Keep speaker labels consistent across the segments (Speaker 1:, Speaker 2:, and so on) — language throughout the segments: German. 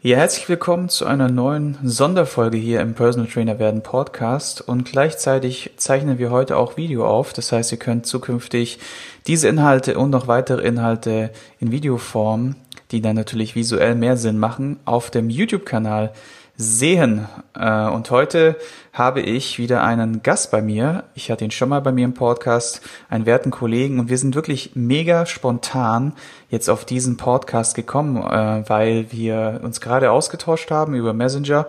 Speaker 1: Ja, herzlich willkommen zu einer neuen Sonderfolge hier im Personal Trainer werden Podcast und gleichzeitig zeichnen wir heute auch Video auf. Das heißt, ihr könnt zukünftig diese Inhalte und noch weitere Inhalte in Videoform, die dann natürlich visuell mehr Sinn machen, auf dem YouTube-Kanal sehen. Äh, und heute habe ich wieder einen Gast bei mir. Ich hatte ihn schon mal bei mir im Podcast, einen werten Kollegen. Und wir sind wirklich mega spontan jetzt auf diesen Podcast gekommen, äh, weil wir uns gerade ausgetauscht haben über Messenger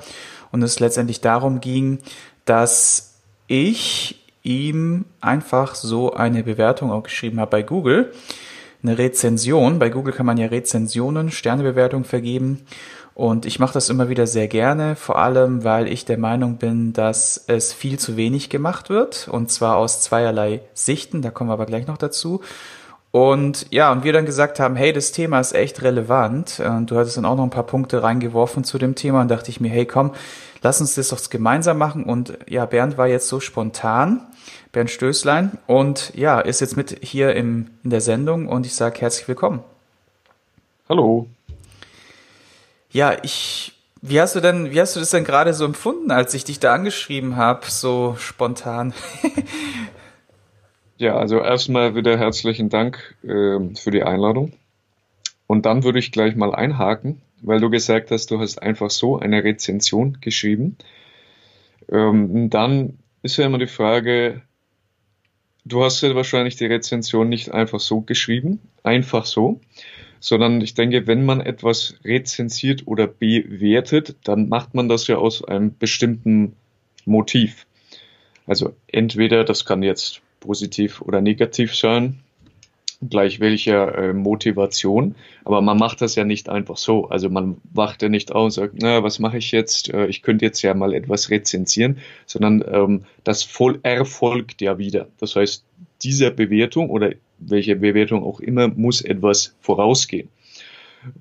Speaker 1: und es letztendlich darum ging, dass ich ihm einfach so eine Bewertung auch geschrieben habe bei Google. Eine Rezension. Bei Google kann man ja Rezensionen, Sternebewertung vergeben. Und ich mache das immer wieder sehr gerne, vor allem weil ich der Meinung bin, dass es viel zu wenig gemacht wird. Und zwar aus zweierlei Sichten, da kommen wir aber gleich noch dazu. Und ja, und wir dann gesagt haben, hey, das Thema ist echt relevant. Und du hattest dann auch noch ein paar Punkte reingeworfen zu dem Thema und dachte ich mir, hey, komm, lass uns das doch gemeinsam machen. Und ja, Bernd war jetzt so spontan, Bernd Stößlein, und ja, ist jetzt mit hier im, in der Sendung und ich sage herzlich willkommen.
Speaker 2: Hallo.
Speaker 1: Ja, ich, wie hast du denn, wie hast du das denn gerade so empfunden, als ich dich da angeschrieben habe, so spontan?
Speaker 2: ja, also erstmal wieder herzlichen Dank äh, für die Einladung. Und dann würde ich gleich mal einhaken, weil du gesagt hast, du hast einfach so eine Rezension geschrieben. Ähm, dann ist ja immer die Frage, du hast ja wahrscheinlich die Rezension nicht einfach so geschrieben, einfach so, sondern ich denke, wenn man etwas rezensiert oder bewertet, dann macht man das ja aus einem bestimmten Motiv. Also entweder das kann jetzt positiv oder negativ sein, gleich welcher äh, Motivation, aber man macht das ja nicht einfach so. Also man wacht ja nicht auf und sagt, na, was mache ich jetzt? Äh, ich könnte jetzt ja mal etwas rezensieren, sondern ähm, das voll erfolgt ja wieder. Das heißt, dieser Bewertung oder welche Bewertung auch immer, muss etwas vorausgehen.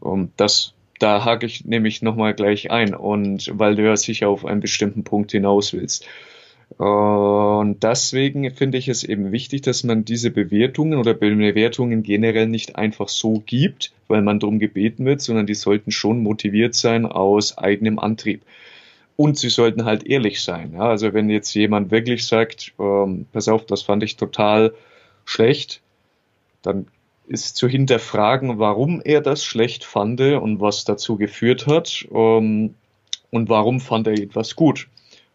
Speaker 2: Und das, da hake ich nämlich nochmal gleich ein und weil du ja sicher auf einen bestimmten Punkt hinaus willst. Und deswegen finde ich es eben wichtig, dass man diese Bewertungen oder Bewertungen generell nicht einfach so gibt, weil man darum gebeten wird, sondern die sollten schon motiviert sein aus eigenem Antrieb. Und sie sollten halt ehrlich sein. Ja? Also wenn jetzt jemand wirklich sagt, ähm, pass auf, das fand ich total schlecht, dann ist zu hinterfragen, warum er das schlecht fand und was dazu geführt hat ähm, und warum fand er etwas gut.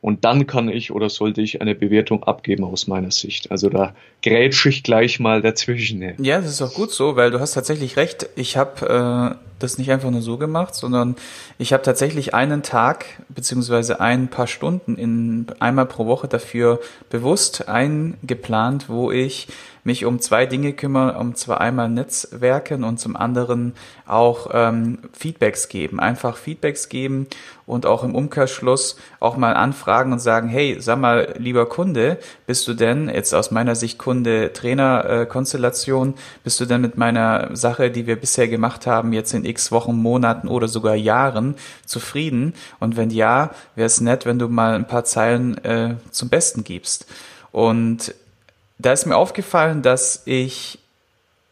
Speaker 2: Und dann kann ich oder sollte ich eine Bewertung abgeben aus meiner Sicht. Also da grätsche ich gleich mal dazwischen.
Speaker 1: Ja, das ist auch gut so, weil du hast tatsächlich recht. Ich habe äh, das nicht einfach nur so gemacht, sondern ich habe tatsächlich einen Tag beziehungsweise ein paar Stunden in einmal pro Woche dafür bewusst eingeplant, wo ich mich um zwei Dinge kümmere, um zwar einmal Netzwerken und zum anderen auch ähm, Feedbacks geben. Einfach Feedbacks geben und auch im Umkehrschluss auch mal anfragen und sagen, hey, sag mal, lieber Kunde, bist du denn, jetzt aus meiner Sicht Kunde-Trainer-Konstellation, bist du denn mit meiner Sache, die wir bisher gemacht haben, jetzt in x Wochen, Monaten oder sogar Jahren zufrieden? Und wenn ja, wäre es nett, wenn du mal ein paar Zeilen äh, zum Besten gibst. Und da ist mir aufgefallen, dass ich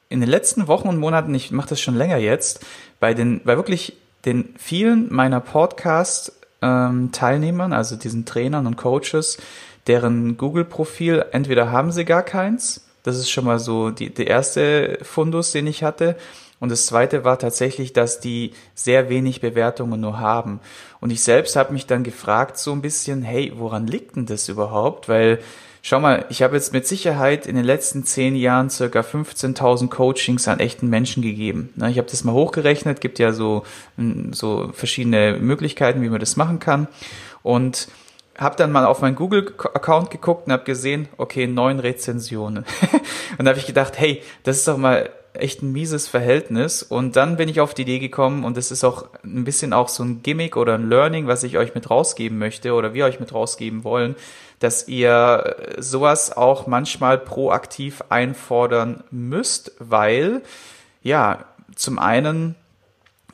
Speaker 1: in den letzten Wochen und Monaten, ich mache das schon länger jetzt, bei den, bei wirklich den vielen meiner Podcast-Teilnehmern, ähm, also diesen Trainern und Coaches, deren Google-Profil, entweder haben sie gar keins, das ist schon mal so die, der erste Fundus, den ich hatte. Und das zweite war tatsächlich, dass die sehr wenig Bewertungen nur haben. Und ich selbst habe mich dann gefragt so ein bisschen, hey, woran liegt denn das überhaupt? Weil Schau mal, ich habe jetzt mit Sicherheit in den letzten zehn Jahren circa 15.000 Coachings an echten Menschen gegeben. Ich habe das mal hochgerechnet, gibt ja so, so verschiedene Möglichkeiten, wie man das machen kann. Und habe dann mal auf meinen Google-Account geguckt und habe gesehen, okay, neun Rezensionen. und da habe ich gedacht, hey, das ist doch mal echt ein mieses Verhältnis. Und dann bin ich auf die Idee gekommen und das ist auch ein bisschen auch so ein Gimmick oder ein Learning, was ich euch mit rausgeben möchte oder wir euch mit rausgeben wollen, dass ihr sowas auch manchmal proaktiv einfordern müsst, weil ja, zum einen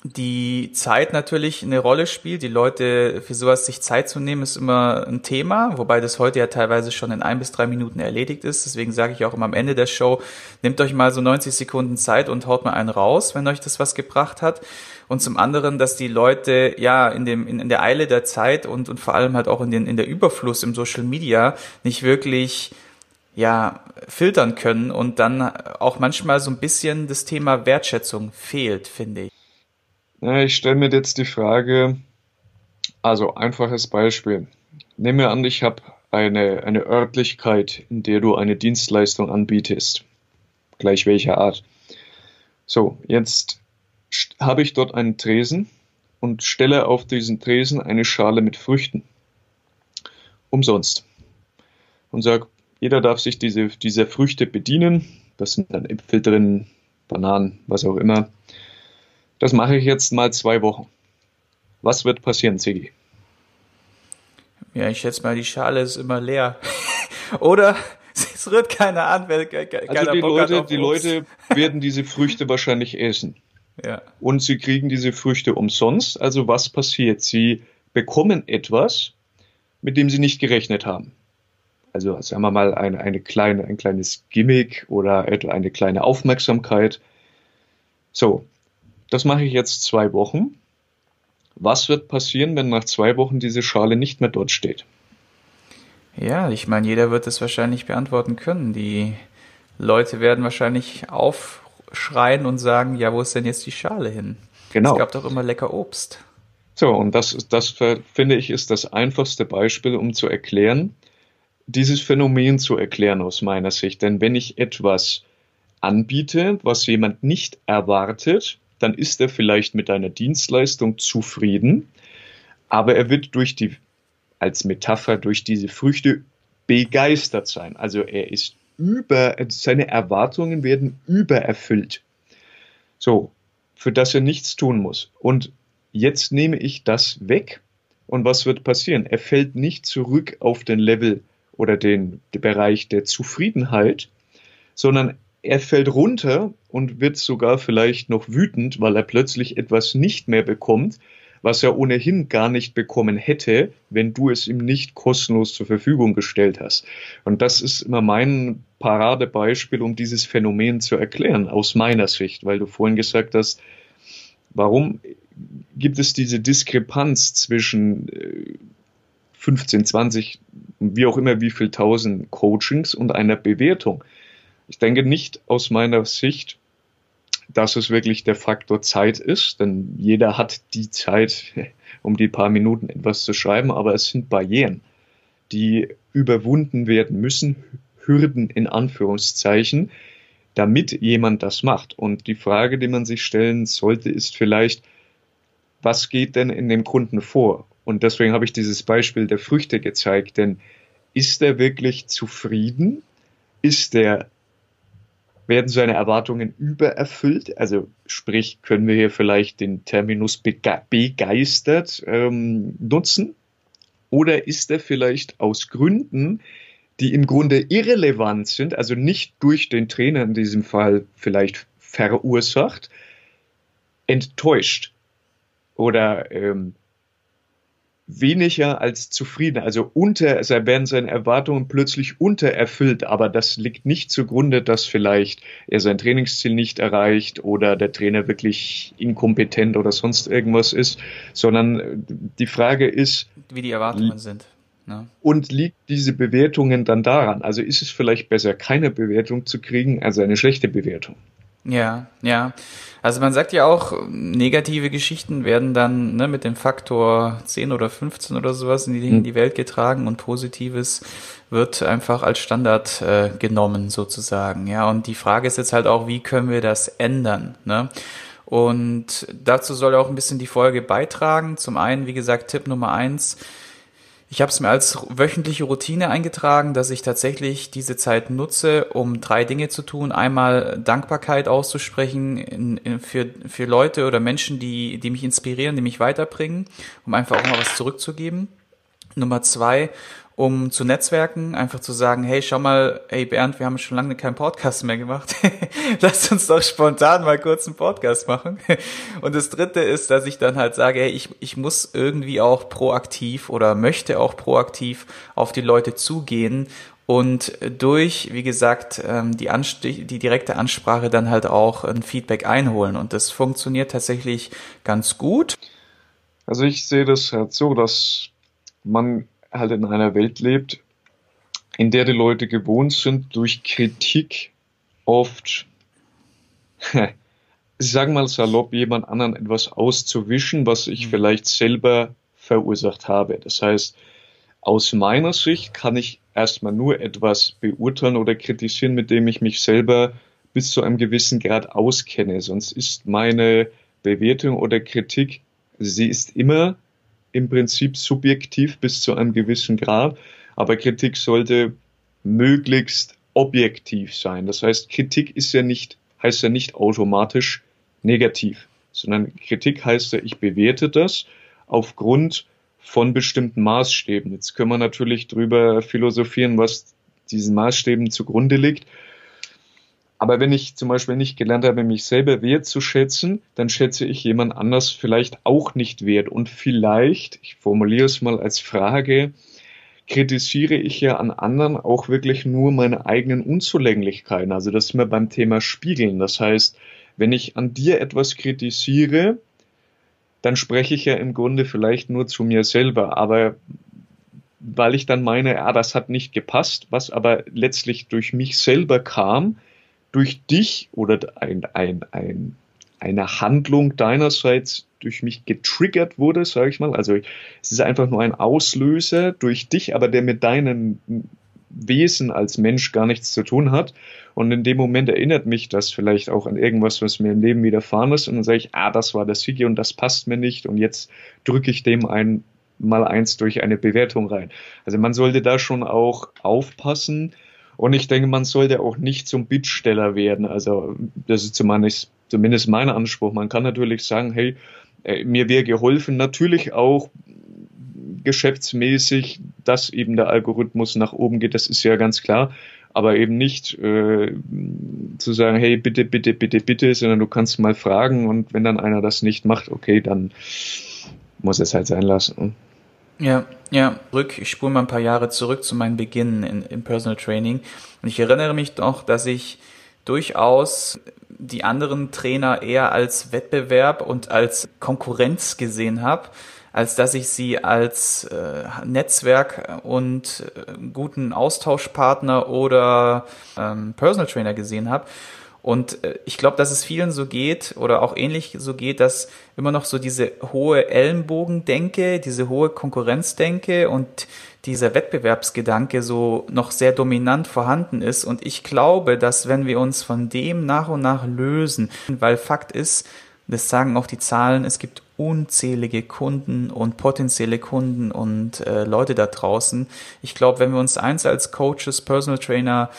Speaker 1: die Zeit natürlich eine Rolle spielt. Die Leute für sowas sich Zeit zu nehmen, ist immer ein Thema, wobei das heute ja teilweise schon in ein bis drei Minuten erledigt ist. Deswegen sage ich auch immer am Ende der Show, nehmt euch mal so 90 Sekunden Zeit und haut mal einen raus, wenn euch das was gebracht hat. Und zum anderen, dass die Leute ja in dem in, in der Eile der Zeit und und vor allem halt auch in den in der Überfluss im Social Media nicht wirklich ja, filtern können und dann auch manchmal so ein bisschen das Thema Wertschätzung fehlt, finde ich.
Speaker 2: Ich stelle mir jetzt die Frage, also einfaches Beispiel. Nehmen wir an, ich habe eine, eine Örtlichkeit, in der du eine Dienstleistung anbietest, gleich welcher Art. So, jetzt habe ich dort einen Tresen und stelle auf diesen Tresen eine Schale mit Früchten. Umsonst. Und sage, jeder darf sich diese, dieser Früchte bedienen. Das sind dann Äpfel drin, Bananen, was auch immer. Das mache ich jetzt mal zwei Wochen. Was wird passieren, Ziggy?
Speaker 1: Ja, ich schätze mal, die Schale ist immer leer. Oder es rührt keiner an, weil keiner
Speaker 2: also die Bock Leute, die Leute werden diese Früchte wahrscheinlich essen. Ja. Und sie kriegen diese Früchte umsonst. Also was passiert? Sie bekommen etwas, mit dem sie nicht gerechnet haben. Also sagen wir mal eine, eine kleine, ein kleines Gimmick oder eine kleine Aufmerksamkeit. So, das mache ich jetzt zwei Wochen. Was wird passieren, wenn nach zwei Wochen diese Schale nicht mehr dort steht?
Speaker 1: Ja, ich meine, jeder wird es wahrscheinlich beantworten können. Die Leute werden wahrscheinlich aufschreien und sagen, ja, wo ist denn jetzt die Schale hin? Genau. Es gab doch immer lecker Obst.
Speaker 2: So, und das, das finde ich ist das einfachste Beispiel, um zu erklären, dieses Phänomen zu erklären aus meiner Sicht. Denn wenn ich etwas anbiete, was jemand nicht erwartet, dann ist er vielleicht mit deiner Dienstleistung zufrieden, aber er wird durch die, als Metapher, durch diese Früchte begeistert sein. Also er ist über, seine Erwartungen werden übererfüllt. So, für das er nichts tun muss. Und jetzt nehme ich das weg und was wird passieren? Er fällt nicht zurück auf den Level oder den, den Bereich der Zufriedenheit, sondern er fällt runter und wird sogar vielleicht noch wütend, weil er plötzlich etwas nicht mehr bekommt, was er ohnehin gar nicht bekommen hätte, wenn du es ihm nicht kostenlos zur Verfügung gestellt hast. Und das ist immer mein Paradebeispiel, um dieses Phänomen zu erklären, aus meiner Sicht, weil du vorhin gesagt hast, warum gibt es diese Diskrepanz zwischen 15, äh, 20, wie auch immer, wie viel tausend Coachings und einer Bewertung? Ich denke nicht aus meiner Sicht, dass es wirklich der Faktor Zeit ist, denn jeder hat die Zeit, um die paar Minuten etwas zu schreiben, aber es sind Barrieren, die überwunden werden müssen, Hürden in Anführungszeichen, damit jemand das macht. Und die Frage, die man sich stellen sollte, ist vielleicht, was geht denn in dem Kunden vor? Und deswegen habe ich dieses Beispiel der Früchte gezeigt, denn ist er wirklich zufrieden? Ist er werden seine Erwartungen übererfüllt? Also sprich, können wir hier vielleicht den Terminus begeistert ähm, nutzen? Oder ist er vielleicht aus Gründen, die im Grunde irrelevant sind, also nicht durch den Trainer in diesem Fall vielleicht verursacht, enttäuscht oder ähm, weniger als zufrieden. Also unter, also werden seine Erwartungen plötzlich untererfüllt, aber das liegt nicht zugrunde, dass vielleicht er sein Trainingsziel nicht erreicht oder der Trainer wirklich inkompetent oder sonst irgendwas ist, sondern die Frage ist,
Speaker 1: wie die Erwartungen sind.
Speaker 2: Ne? Und liegt diese Bewertungen dann daran? Also ist es vielleicht besser, keine Bewertung zu kriegen, als eine schlechte Bewertung?
Speaker 1: Ja, ja. Also man sagt ja auch, negative Geschichten werden dann ne, mit dem Faktor 10 oder 15 oder sowas in die, in die Welt getragen und Positives wird einfach als Standard äh, genommen sozusagen. Ja, und die Frage ist jetzt halt auch, wie können wir das ändern? Ne? Und dazu soll auch ein bisschen die Folge beitragen. Zum einen, wie gesagt, Tipp Nummer eins, ich habe es mir als wöchentliche Routine eingetragen, dass ich tatsächlich diese Zeit nutze, um drei Dinge zu tun. Einmal Dankbarkeit auszusprechen in, in, für, für Leute oder Menschen, die, die mich inspirieren, die mich weiterbringen, um einfach auch mal was zurückzugeben. Nummer zwei, um zu netzwerken, einfach zu sagen, hey, schau mal, hey Bernd, wir haben schon lange keinen Podcast mehr gemacht. Lass uns doch spontan mal kurz einen Podcast machen. Und das dritte ist, dass ich dann halt sage, hey, ich, ich muss irgendwie auch proaktiv oder möchte auch proaktiv auf die Leute zugehen und durch, wie gesagt, ähm, die, die direkte Ansprache dann halt auch ein Feedback einholen. Und das funktioniert tatsächlich ganz gut.
Speaker 2: Also ich sehe das halt so, dass man halt in einer Welt lebt, in der die Leute gewohnt sind, durch Kritik oft, ich sage mal salopp, jemand anderen etwas auszuwischen, was ich mhm. vielleicht selber verursacht habe. Das heißt, aus meiner Sicht kann ich erstmal nur etwas beurteilen oder kritisieren, mit dem ich mich selber bis zu einem gewissen Grad auskenne. Sonst ist meine Bewertung oder Kritik, sie ist immer im Prinzip subjektiv bis zu einem gewissen Grad, aber Kritik sollte möglichst objektiv sein. Das heißt, Kritik ist ja nicht, heißt ja nicht automatisch negativ, sondern Kritik heißt ja, ich bewerte das aufgrund von bestimmten Maßstäben. Jetzt können wir natürlich drüber philosophieren, was diesen Maßstäben zugrunde liegt. Aber wenn ich zum Beispiel nicht gelernt habe, mich selber wertzuschätzen, dann schätze ich jemand anders vielleicht auch nicht wert. Und vielleicht, ich formuliere es mal als Frage, kritisiere ich ja an anderen auch wirklich nur meine eigenen Unzulänglichkeiten. Also das ist mir beim Thema Spiegeln. Das heißt, wenn ich an dir etwas kritisiere, dann spreche ich ja im Grunde vielleicht nur zu mir selber. Aber weil ich dann meine, ja, das hat nicht gepasst, was aber letztlich durch mich selber kam, durch dich oder ein, ein, ein, eine Handlung deinerseits durch mich getriggert wurde, sage ich mal. Also es ist einfach nur ein Auslöser durch dich, aber der mit deinem Wesen als Mensch gar nichts zu tun hat. Und in dem Moment erinnert mich das vielleicht auch an irgendwas, was mir im Leben widerfahren ist. Und dann sage ich, ah, das war das Sigi und das passt mir nicht. Und jetzt drücke ich dem ein mal eins durch eine Bewertung rein. Also man sollte da schon auch aufpassen, und ich denke, man sollte auch nicht zum Bittsteller werden. Also das ist zumindest, mein Anspruch. Man kann natürlich sagen, hey, äh, mir wäre geholfen, natürlich auch geschäftsmäßig, dass eben der Algorithmus nach oben geht, das ist ja ganz klar. Aber eben nicht äh, zu sagen, hey, bitte, bitte, bitte, bitte, sondern du kannst mal fragen und wenn dann einer das nicht macht, okay, dann muss es halt sein lassen.
Speaker 1: Ja, ja, zurück, ich spule mal ein paar Jahre zurück zu meinen Beginnen in, im Personal Training. Und ich erinnere mich noch, dass ich durchaus die anderen Trainer eher als Wettbewerb und als Konkurrenz gesehen habe, als dass ich sie als äh, Netzwerk und äh, guten Austauschpartner oder ähm, Personal Trainer gesehen habe. Und äh, ich glaube, dass es vielen so geht oder auch ähnlich so geht, dass immer noch so diese hohe Ellenbogendenke, diese hohe Konkurrenzdenke und dieser Wettbewerbsgedanke so noch sehr dominant vorhanden ist. Und ich glaube, dass wenn wir uns von dem nach und nach lösen, weil Fakt ist, das sagen auch die Zahlen, es gibt unzählige Kunden und potenzielle Kunden und äh, Leute da draußen. Ich glaube, wenn wir uns eins als Coaches, Personal Trainer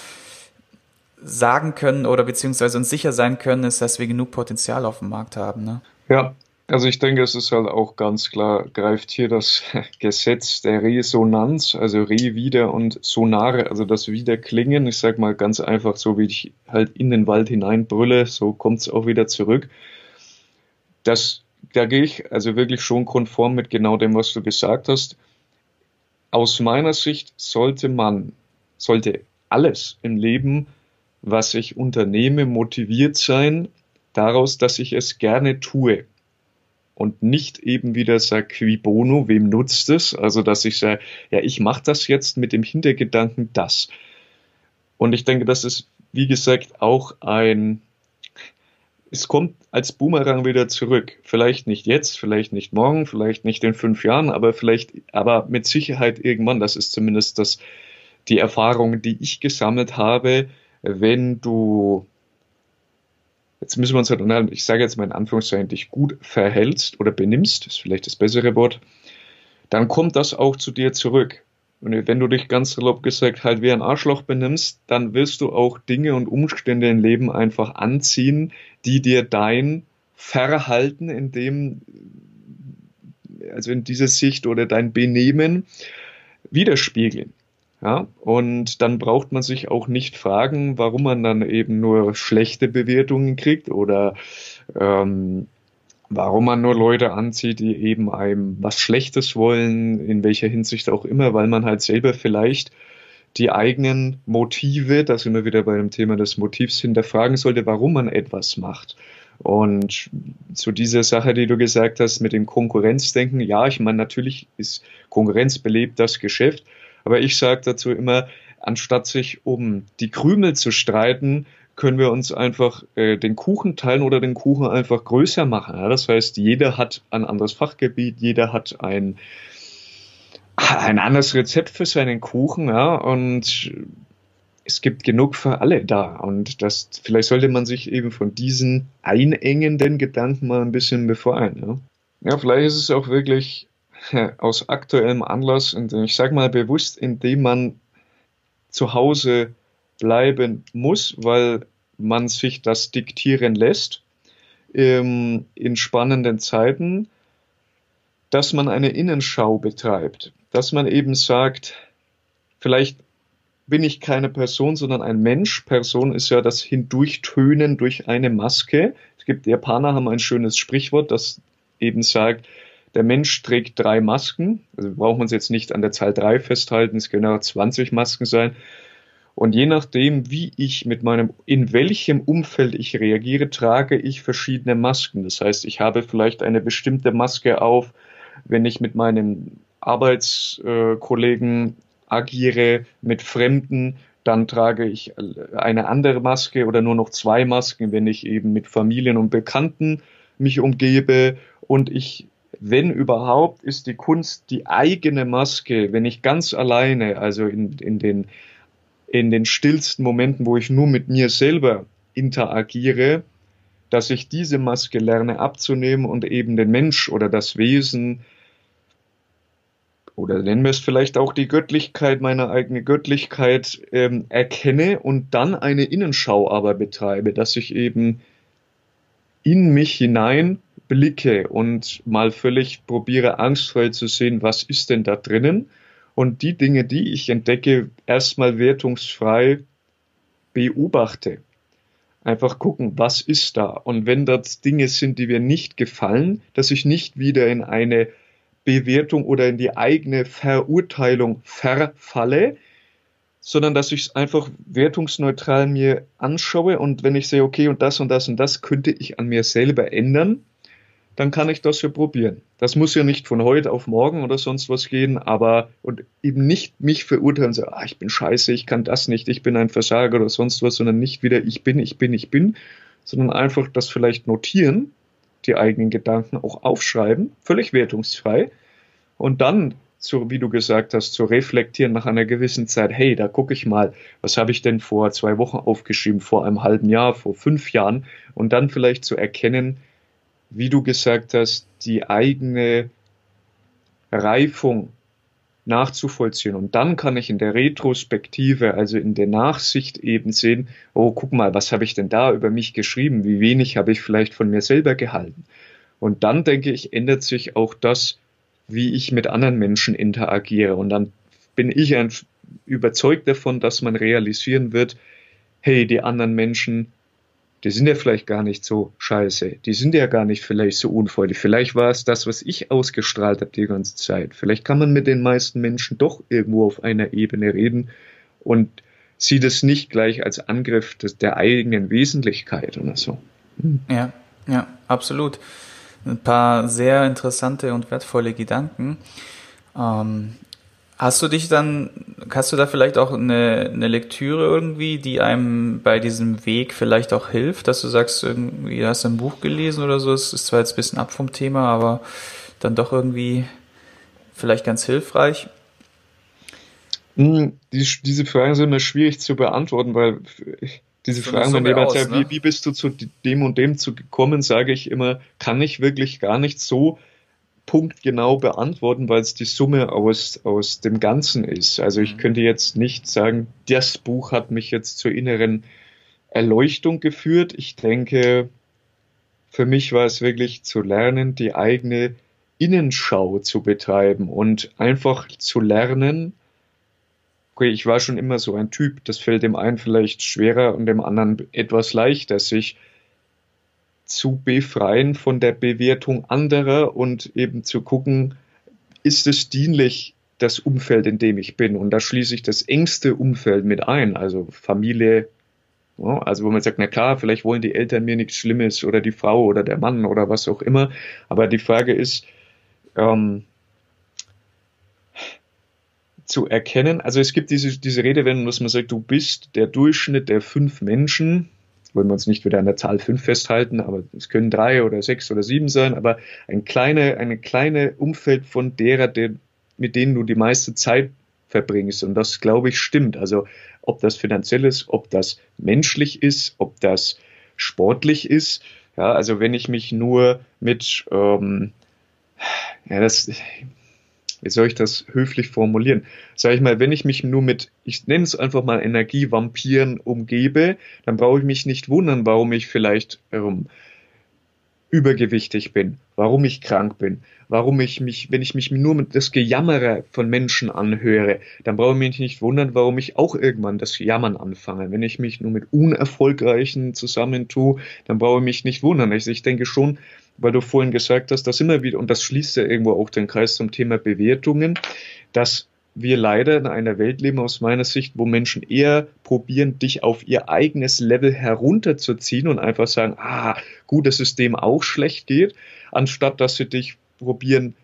Speaker 1: sagen können oder beziehungsweise uns sicher sein können, ist, dass wir genug Potenzial auf dem Markt haben. Ne?
Speaker 2: Ja, also ich denke, es ist halt auch ganz klar, greift hier das Gesetz der Resonanz, also Re wieder und Sonare, also das Wiederklingen. Ich sag mal ganz einfach, so wie ich halt in den Wald hineinbrülle, so kommt es auch wieder zurück. Das, da gehe ich also wirklich schon konform mit genau dem, was du gesagt hast. Aus meiner Sicht sollte man, sollte alles im Leben was ich unternehme, motiviert sein daraus, dass ich es gerne tue. Und nicht eben wieder sage, qui bono, wem nutzt es? Also, dass ich sage, ja, ich mache das jetzt mit dem Hintergedanken das. Und ich denke, das ist, wie gesagt, auch ein, es kommt als Boomerang wieder zurück. Vielleicht nicht jetzt, vielleicht nicht morgen, vielleicht nicht in fünf Jahren, aber vielleicht, aber mit Sicherheit irgendwann. Das ist zumindest das, die Erfahrung, die ich gesammelt habe, wenn du, jetzt müssen wir uns halt unterhalten, ich sage jetzt mal in Anführungszeichen, dich gut verhältst oder benimmst, ist vielleicht das bessere Wort, dann kommt das auch zu dir zurück. Und wenn du dich ganz salopp gesagt halt wie ein Arschloch benimmst, dann wirst du auch Dinge und Umstände im Leben einfach anziehen, die dir dein Verhalten in dem, also in dieser Sicht oder dein Benehmen widerspiegeln. Ja, und dann braucht man sich auch nicht fragen, warum man dann eben nur schlechte Bewertungen kriegt oder ähm, warum man nur Leute anzieht, die eben einem was Schlechtes wollen, in welcher Hinsicht auch immer, weil man halt selber vielleicht die eigenen Motive, da sind wir wieder bei dem Thema des Motivs, hinterfragen sollte, warum man etwas macht. Und zu dieser Sache, die du gesagt hast, mit dem Konkurrenzdenken, ja, ich meine, natürlich ist Konkurrenz belebt das Geschäft, aber ich sage dazu immer, anstatt sich um die Krümel zu streiten, können wir uns einfach äh, den Kuchen teilen oder den Kuchen einfach größer machen. Ja? Das heißt, jeder hat ein anderes Fachgebiet, jeder hat ein, ein anderes Rezept für seinen Kuchen, ja, und es gibt genug für alle da. Und das, vielleicht sollte man sich eben von diesen einengenden Gedanken mal ein bisschen befreien. Ja, ja vielleicht ist es auch wirklich aus aktuellem Anlass, und ich sage mal bewusst, indem man zu Hause bleiben muss, weil man sich das diktieren lässt ähm, in spannenden Zeiten, dass man eine Innenschau betreibt, dass man eben sagt, vielleicht bin ich keine Person, sondern ein Mensch. Person ist ja das Hindurchtönen durch eine Maske. Es gibt Japaner haben ein schönes Sprichwort, das eben sagt, der Mensch trägt drei Masken. Also brauchen wir uns jetzt nicht an der Zahl drei festhalten, es können auch 20 Masken sein. Und je nachdem, wie ich mit meinem, in welchem Umfeld ich reagiere, trage ich verschiedene Masken. Das heißt, ich habe vielleicht eine bestimmte Maske auf, wenn ich mit meinem Arbeitskollegen agiere mit Fremden, dann trage ich eine andere Maske oder nur noch zwei Masken, wenn ich eben mit Familien und Bekannten mich umgebe. Und ich, wenn überhaupt, ist die Kunst die eigene Maske, wenn ich ganz alleine, also in, in, den, in den stillsten Momenten, wo ich nur mit mir selber interagiere, dass ich diese Maske lerne abzunehmen und eben den Mensch oder das Wesen oder nennen wir es vielleicht auch die Göttlichkeit, meine eigene Göttlichkeit ähm, erkenne und dann eine Innenschau aber betreibe, dass ich eben in mich hinein blicke und mal völlig probiere, angstfrei zu sehen, was ist denn da drinnen und die Dinge, die ich entdecke, erstmal wertungsfrei beobachte. Einfach gucken, was ist da? Und wenn das Dinge sind, die mir nicht gefallen, dass ich nicht wieder in eine Bewertung oder in die eigene Verurteilung verfalle, sondern dass ich es einfach wertungsneutral mir anschaue und wenn ich sehe, okay, und das und das und das könnte ich an mir selber ändern, dann kann ich das ja probieren. Das muss ja nicht von heute auf morgen oder sonst was gehen, aber und eben nicht mich verurteilen, so, ah, ich bin scheiße, ich kann das nicht, ich bin ein Versager oder sonst was, sondern nicht wieder ich bin, ich bin, ich bin, sondern einfach das vielleicht notieren die eigenen Gedanken auch aufschreiben, völlig wertungsfrei. Und dann, so wie du gesagt hast, zu reflektieren nach einer gewissen Zeit, hey, da gucke ich mal, was habe ich denn vor zwei Wochen aufgeschrieben, vor einem halben Jahr, vor fünf Jahren. Und dann vielleicht zu erkennen, wie du gesagt hast, die eigene Reifung nachzuvollziehen. Und dann kann ich in der Retrospektive, also in der Nachsicht eben sehen, oh, guck mal, was habe ich denn da über mich geschrieben? Wie wenig habe ich vielleicht von mir selber gehalten? Und dann denke ich, ändert sich auch das, wie ich mit anderen Menschen interagiere. Und dann bin ich überzeugt davon, dass man realisieren wird, hey, die anderen Menschen die sind ja vielleicht gar nicht so scheiße, die sind ja gar nicht vielleicht so unfreudig. Vielleicht war es das, was ich ausgestrahlt habe die ganze Zeit. Vielleicht kann man mit den meisten Menschen doch irgendwo auf einer Ebene reden und sieht es nicht gleich als Angriff des, der eigenen Wesentlichkeit oder so.
Speaker 1: Hm. Ja, ja, absolut. Ein paar sehr interessante und wertvolle Gedanken. Ähm, Hast du dich dann, hast du da vielleicht auch eine, eine Lektüre irgendwie, die einem bei diesem Weg vielleicht auch hilft, dass du sagst, irgendwie hast du ein Buch gelesen oder so, es ist zwar jetzt ein bisschen ab vom Thema, aber dann doch irgendwie vielleicht ganz hilfreich?
Speaker 2: Hm, die, diese Fragen sind immer schwierig zu beantworten, weil diese Fragen, wenn jemand sagt, ne? wie, wie bist du zu dem und dem zu gekommen, sage ich immer, kann ich wirklich gar nicht so punktgenau beantworten, weil es die Summe aus, aus dem Ganzen ist. Also ich mhm. könnte jetzt nicht sagen, das Buch hat mich jetzt zur inneren Erleuchtung geführt. Ich denke, für mich war es wirklich zu lernen, die eigene Innenschau zu betreiben und einfach zu lernen, okay, ich war schon immer so ein Typ, das fällt dem einen vielleicht schwerer und dem anderen etwas leichter, sich zu befreien von der Bewertung anderer und eben zu gucken, ist es dienlich, das Umfeld, in dem ich bin. Und da schließe ich das engste Umfeld mit ein, also Familie, also wo man sagt, na klar, vielleicht wollen die Eltern mir nichts Schlimmes oder die Frau oder der Mann oder was auch immer. Aber die Frage ist, ähm, zu erkennen, also es gibt diese, diese Redewendung, dass man sagt, du bist der Durchschnitt der fünf Menschen, wollen wir uns nicht wieder an der Zahl fünf festhalten, aber es können drei oder sechs oder sieben sein, aber ein kleine, eine kleine Umfeld von derer, der, mit denen du die meiste Zeit verbringst. Und das, glaube ich, stimmt. Also ob das finanziell ist, ob das menschlich ist, ob das sportlich ist. Ja, also wenn ich mich nur mit, ähm, ja, das, wie soll ich das höflich formulieren? Sag ich mal, wenn ich mich nur mit, ich nenne es einfach mal Energievampiren umgebe, dann brauche ich mich nicht wundern, warum ich vielleicht ähm, übergewichtig bin, warum ich krank bin, warum ich mich, wenn ich mich nur mit das Gejammere von Menschen anhöre, dann brauche ich mich nicht wundern, warum ich auch irgendwann das Jammern anfange. Wenn ich mich nur mit Unerfolgreichen zusammentue, dann brauche ich mich nicht wundern. Also ich denke schon, weil du vorhin gesagt hast, dass immer wieder, und das schließt ja irgendwo auch den Kreis zum Thema Bewertungen, dass wir leider in einer Welt leben, aus meiner Sicht, wo Menschen eher probieren, dich auf ihr eigenes Level herunterzuziehen und einfach sagen, ah, gut, dass es dem auch schlecht geht, anstatt dass sie dich probieren,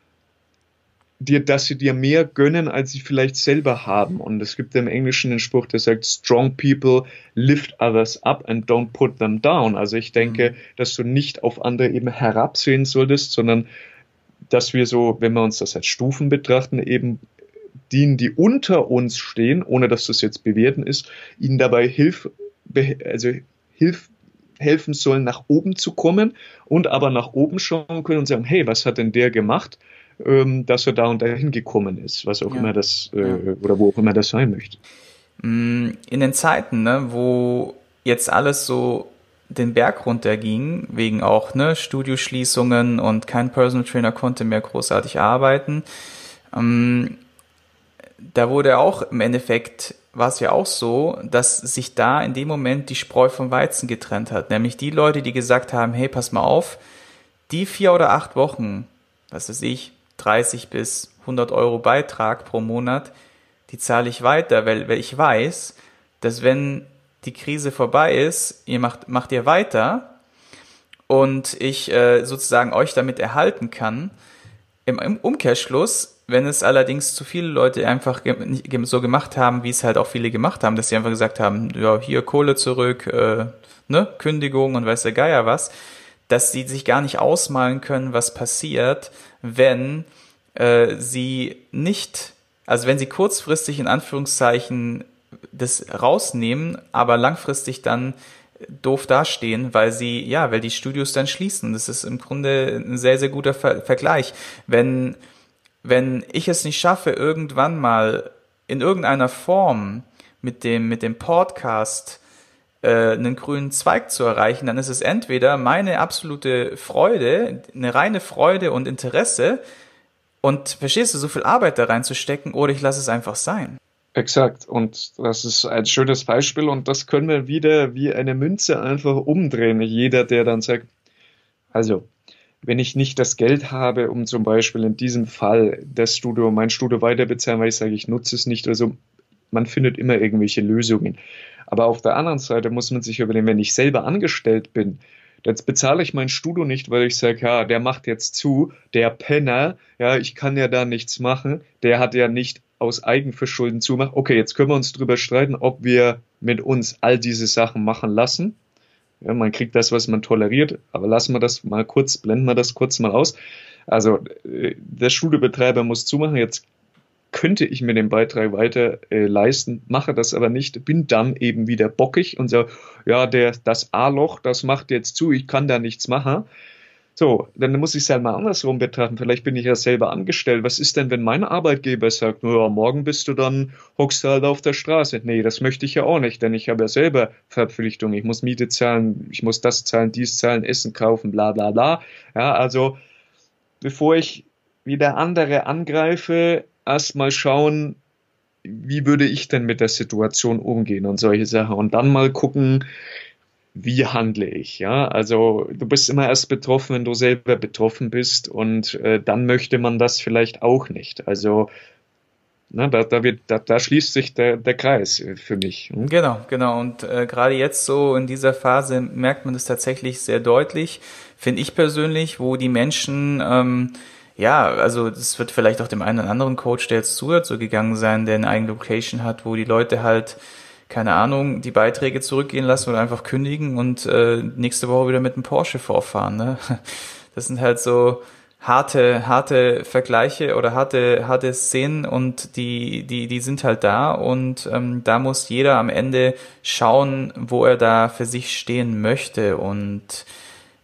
Speaker 2: dir, dass sie dir mehr gönnen, als sie vielleicht selber haben. Und es gibt im Englischen einen Spruch, der sagt, strong people lift others up and don't put them down. Also ich denke, mhm. dass du nicht auf andere eben herabsehen solltest, sondern dass wir so, wenn wir uns das als Stufen betrachten, eben dienen, die unter uns stehen, ohne dass das jetzt bewerten ist, ihnen dabei hilf, also hilf, helfen sollen, nach oben zu kommen und aber nach oben schauen können und sagen, hey, was hat denn der gemacht? Ähm, dass er da und dahin gekommen ist, was auch ja. immer das äh, ja. oder wo auch immer das sein möchte.
Speaker 1: Mm, in den Zeiten, ne, wo jetzt alles so den Berg runterging, wegen auch ne, Studioschließungen und kein Personal Trainer konnte mehr großartig arbeiten, ähm, da wurde auch im Endeffekt war es ja auch so, dass sich da in dem Moment die Spreu vom Weizen getrennt hat. Nämlich die Leute, die gesagt haben, hey, pass mal auf, die vier oder acht Wochen, was weiß ich, 30 bis 100 Euro Beitrag pro Monat, die zahle ich weiter, weil, weil ich weiß, dass wenn die Krise vorbei ist, ihr macht, macht ihr weiter und ich äh, sozusagen euch damit erhalten kann. Im, Im Umkehrschluss, wenn es allerdings zu viele Leute einfach so gemacht haben, wie es halt auch viele gemacht haben, dass sie einfach gesagt haben, ja, hier Kohle zurück, äh, ne, Kündigung und weiß der Geier was, dass sie sich gar nicht ausmalen können, was passiert, wenn äh, sie nicht, also wenn sie kurzfristig in Anführungszeichen das rausnehmen, aber langfristig dann doof dastehen, weil sie, ja, weil die Studios dann schließen. Das ist im Grunde ein sehr, sehr guter Ver Vergleich. Wenn, wenn ich es nicht schaffe, irgendwann mal in irgendeiner Form mit dem, mit dem Podcast einen grünen Zweig zu erreichen, dann ist es entweder meine absolute Freude, eine reine Freude und Interesse und verstehst du, so viel Arbeit da reinzustecken oder ich lasse es einfach sein.
Speaker 2: Exakt. Und das ist ein schönes Beispiel und das können wir wieder wie eine Münze einfach umdrehen. Jeder, der dann sagt, also, wenn ich nicht das Geld habe, um zum Beispiel in diesem Fall das Studio, mein Studio weiter bezahlen, weil ich sage, ich nutze es nicht, also man findet immer irgendwelche Lösungen. Aber auf der anderen Seite muss man sich überlegen, wenn ich selber angestellt bin, jetzt bezahle ich mein Studio nicht, weil ich sage, ja, der macht jetzt zu, der Penner, ja, ich kann ja da nichts machen, der hat ja nicht aus Eigenverschulden zumacht. Okay, jetzt können wir uns drüber streiten, ob wir mit uns all diese Sachen machen lassen. Ja, man kriegt das, was man toleriert, aber lassen wir das mal kurz, blenden wir das kurz mal aus. Also äh, der Studiobetreiber muss zumachen. Jetzt könnte ich mir den Beitrag weiter äh, leisten, mache das aber nicht, bin dann eben wieder bockig und sage, ja, der, das A-Loch, das macht jetzt zu, ich kann da nichts machen. So, dann muss ich es halt mal andersrum betrachten. Vielleicht bin ich ja selber angestellt. Was ist denn, wenn mein Arbeitgeber sagt, ja, morgen bist du dann, hockst du halt auf der Straße? Nee, das möchte ich ja auch nicht, denn ich habe ja selber Verpflichtungen. Ich muss Miete zahlen, ich muss das zahlen, dies zahlen, Essen kaufen, bla, bla, bla. Ja, also, bevor ich wie der andere angreife, erstmal schauen, wie würde ich denn mit der Situation umgehen und solche Sachen. Und dann mal gucken, wie handle ich, ja? Also du bist immer erst betroffen, wenn du selber betroffen bist und äh, dann möchte man das vielleicht auch nicht. Also na, da, da, wird, da, da schließt sich der, der Kreis für mich.
Speaker 1: Hm? Genau, genau. Und äh, gerade jetzt so in dieser Phase merkt man das tatsächlich sehr deutlich, finde ich persönlich, wo die Menschen ähm, ja, also das wird vielleicht auch dem einen oder anderen Coach, der jetzt zuhört, so gegangen sein, der eine eigene Location hat, wo die Leute halt, keine Ahnung, die Beiträge zurückgehen lassen oder einfach kündigen und äh, nächste Woche wieder mit einem Porsche vorfahren. Ne? Das sind halt so harte, harte Vergleiche oder harte, harte Szenen und die, die, die sind halt da und ähm, da muss jeder am Ende schauen, wo er da für sich stehen möchte und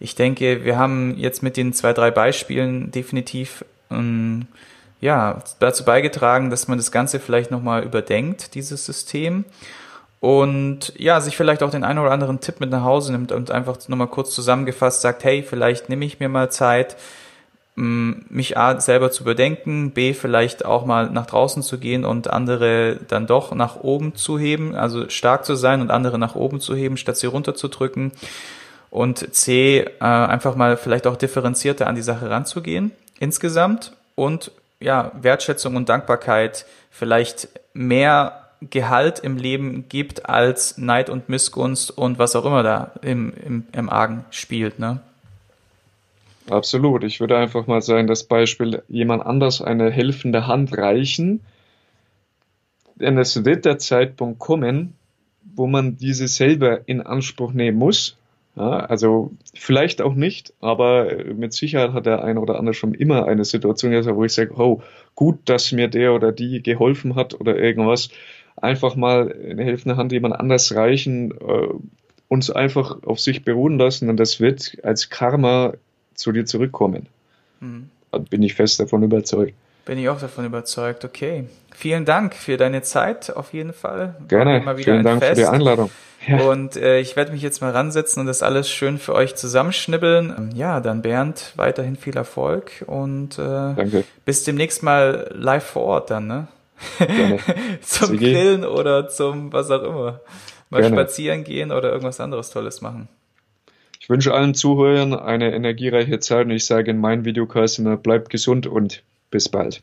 Speaker 1: ich denke, wir haben jetzt mit den zwei, drei Beispielen definitiv ähm, ja, dazu beigetragen, dass man das Ganze vielleicht nochmal überdenkt, dieses System. Und ja, sich vielleicht auch den einen oder anderen Tipp mit nach Hause nimmt und einfach nochmal kurz zusammengefasst sagt, hey, vielleicht nehme ich mir mal Zeit, mich A selber zu überdenken, B vielleicht auch mal nach draußen zu gehen und andere dann doch nach oben zu heben, also stark zu sein und andere nach oben zu heben, statt sie runterzudrücken und C, äh, einfach mal vielleicht auch differenzierter an die Sache ranzugehen insgesamt und ja, Wertschätzung und Dankbarkeit vielleicht mehr Gehalt im Leben gibt als Neid und Missgunst und was auch immer da im, im, im Argen spielt, ne?
Speaker 2: Absolut. Ich würde einfach mal sagen, das Beispiel jemand anders eine helfende Hand reichen, denn es wird der Zeitpunkt kommen, wo man diese selber in Anspruch nehmen muss ja, also vielleicht auch nicht, aber mit Sicherheit hat der eine oder andere schon immer eine Situation, wo ich sage, oh, gut, dass mir der oder die geholfen hat oder irgendwas. Einfach mal eine helfende Hand jemand anders reichen, äh, uns einfach auf sich beruhen lassen und das wird als Karma zu dir zurückkommen. Mhm. Da bin ich fest davon überzeugt.
Speaker 1: Bin ich auch davon überzeugt. Okay. Vielen Dank für deine Zeit auf jeden Fall.
Speaker 2: Gerne. Vielen Dank Fest. für die Einladung.
Speaker 1: Ja. Und äh, ich werde mich jetzt mal ransetzen und das alles schön für euch zusammenschnibbeln. Ja, dann Bernd, weiterhin viel Erfolg und äh, Danke. bis demnächst mal live vor Ort dann, ne? Gerne. zum Sigi. Grillen oder zum was auch immer. Mal Gerne. spazieren gehen oder irgendwas anderes Tolles machen.
Speaker 2: Ich wünsche allen Zuhörern eine energiereiche Zeit und ich sage in meinem Videocast immer, bleibt gesund und bis bald.